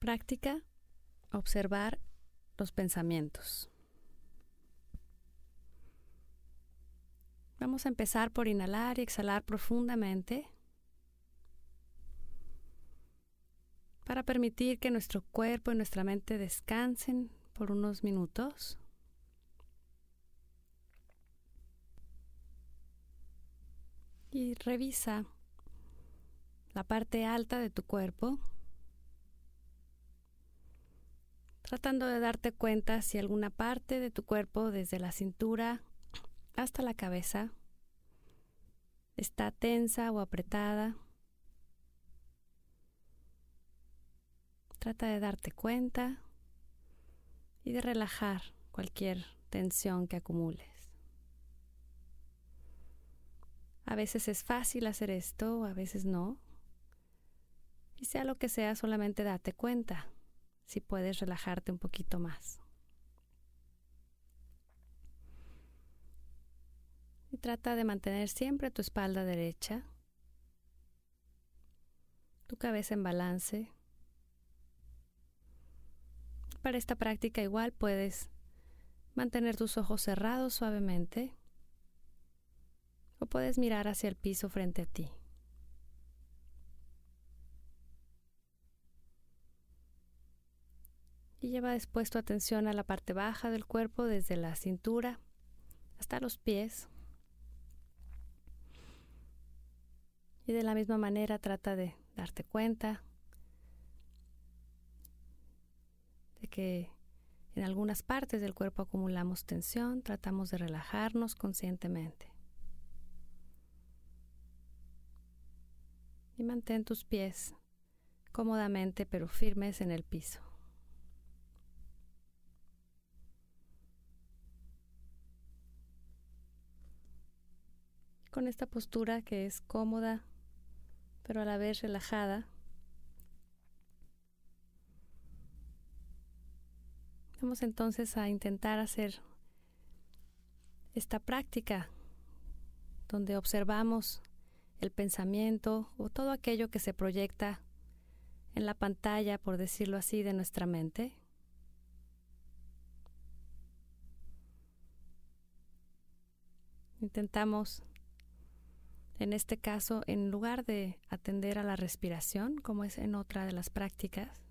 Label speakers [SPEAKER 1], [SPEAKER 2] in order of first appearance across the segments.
[SPEAKER 1] Práctica, observar los pensamientos. Vamos a empezar por inhalar y exhalar profundamente para permitir que nuestro cuerpo y nuestra mente descansen por unos minutos. Y revisa la parte alta de tu cuerpo, tratando de darte cuenta si alguna parte de tu cuerpo, desde la cintura hasta la cabeza, está tensa o apretada. Trata de darte cuenta y de relajar cualquier tensión que acumules. A veces es fácil hacer esto, a veces no. Y sea lo que sea, solamente date cuenta si puedes relajarte un poquito más. Y trata de mantener siempre tu espalda derecha, tu cabeza en balance. Para esta práctica igual puedes mantener tus ojos cerrados suavemente o puedes mirar hacia el piso frente a ti. Y lleva después tu atención a la parte baja del cuerpo, desde la cintura hasta los pies. Y de la misma manera trata de darte cuenta de que en algunas partes del cuerpo acumulamos tensión, tratamos de relajarnos conscientemente. Y mantén tus pies cómodamente pero firmes en el piso. Con esta postura que es cómoda pero a la vez relajada, vamos entonces a intentar hacer esta práctica donde observamos el pensamiento o todo aquello que se proyecta en la pantalla, por decirlo así, de nuestra mente. Intentamos, en este caso, en lugar de atender a la respiración, como es en otra de las prácticas,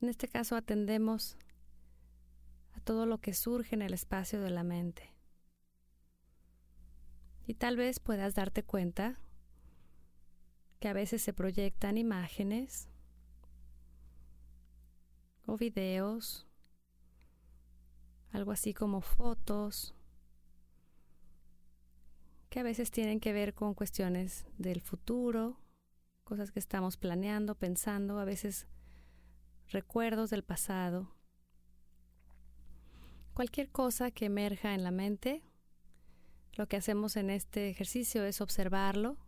[SPEAKER 1] en este caso atendemos a todo lo que surge en el espacio de la mente. Y tal vez puedas darte cuenta que a veces se proyectan imágenes o videos, algo así como fotos, que a veces tienen que ver con cuestiones del futuro, cosas que estamos planeando, pensando, a veces recuerdos del pasado. Cualquier cosa que emerja en la mente lo que hacemos en este ejercicio es observarlo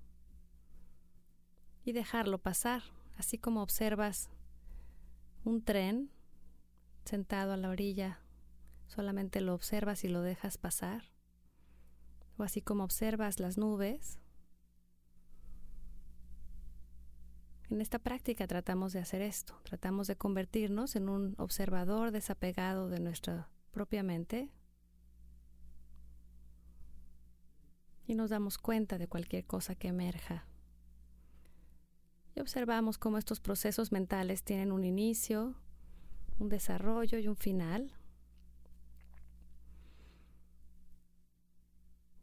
[SPEAKER 1] y dejarlo pasar, así como observas un tren sentado a la orilla, solamente lo observas y lo dejas pasar, o así como observas las nubes. En esta práctica tratamos de hacer esto, tratamos de convertirnos en un observador desapegado de nuestra propia mente, y nos damos cuenta de cualquier cosa que emerja. Y observamos cómo estos procesos mentales tienen un inicio, un desarrollo y un final.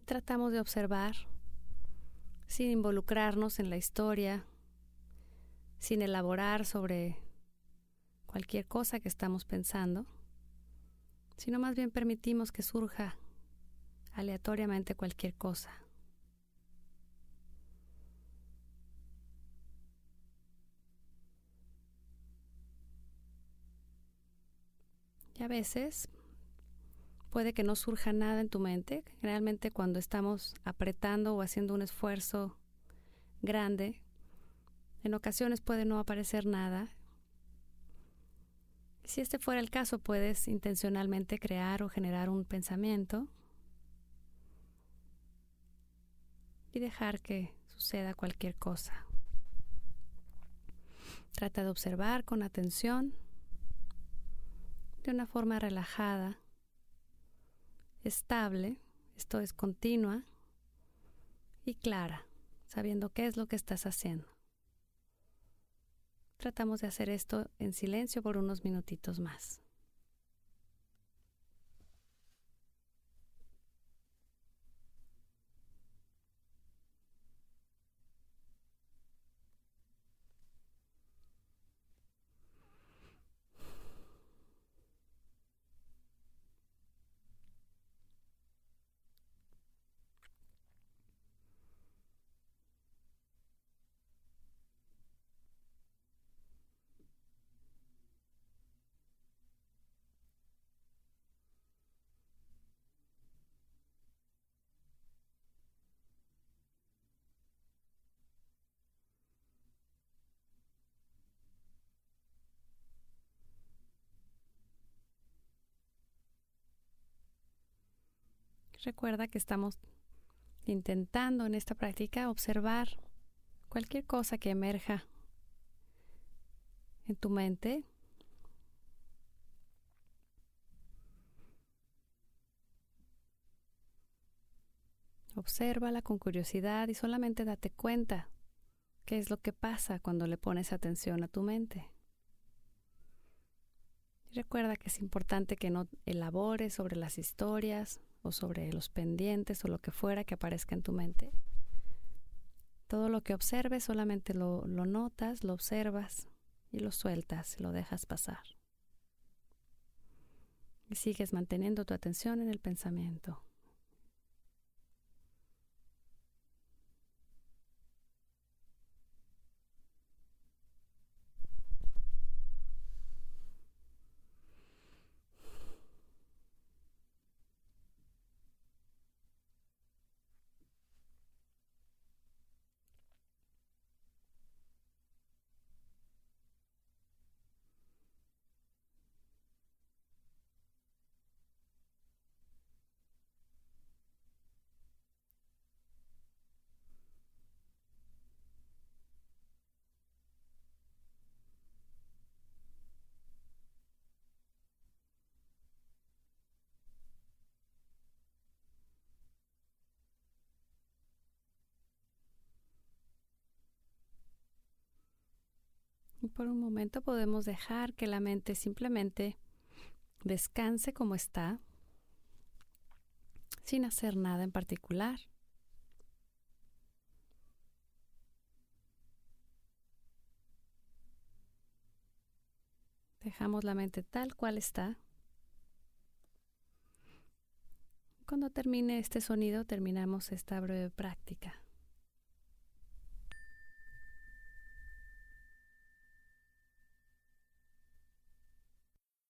[SPEAKER 1] Tratamos de observar sin involucrarnos en la historia, sin elaborar sobre cualquier cosa que estamos pensando, sino más bien permitimos que surja aleatoriamente cualquier cosa. Y a veces puede que no surja nada en tu mente. Generalmente cuando estamos apretando o haciendo un esfuerzo grande, en ocasiones puede no aparecer nada. Si este fuera el caso, puedes intencionalmente crear o generar un pensamiento y dejar que suceda cualquier cosa. Trata de observar con atención, de una forma relajada, estable, esto es continua y clara, sabiendo qué es lo que estás haciendo. Tratamos de hacer esto en silencio por unos minutitos más. Recuerda que estamos intentando en esta práctica observar cualquier cosa que emerja en tu mente. Obsérvala con curiosidad y solamente date cuenta qué es lo que pasa cuando le pones atención a tu mente. recuerda que es importante que no elabores sobre las historias, o sobre los pendientes o lo que fuera que aparezca en tu mente. Todo lo que observes solamente lo, lo notas, lo observas y lo sueltas y lo dejas pasar. Y sigues manteniendo tu atención en el pensamiento. Por un momento podemos dejar que la mente simplemente descanse como está, sin hacer nada en particular. Dejamos la mente tal cual está. Cuando termine este sonido, terminamos esta breve práctica.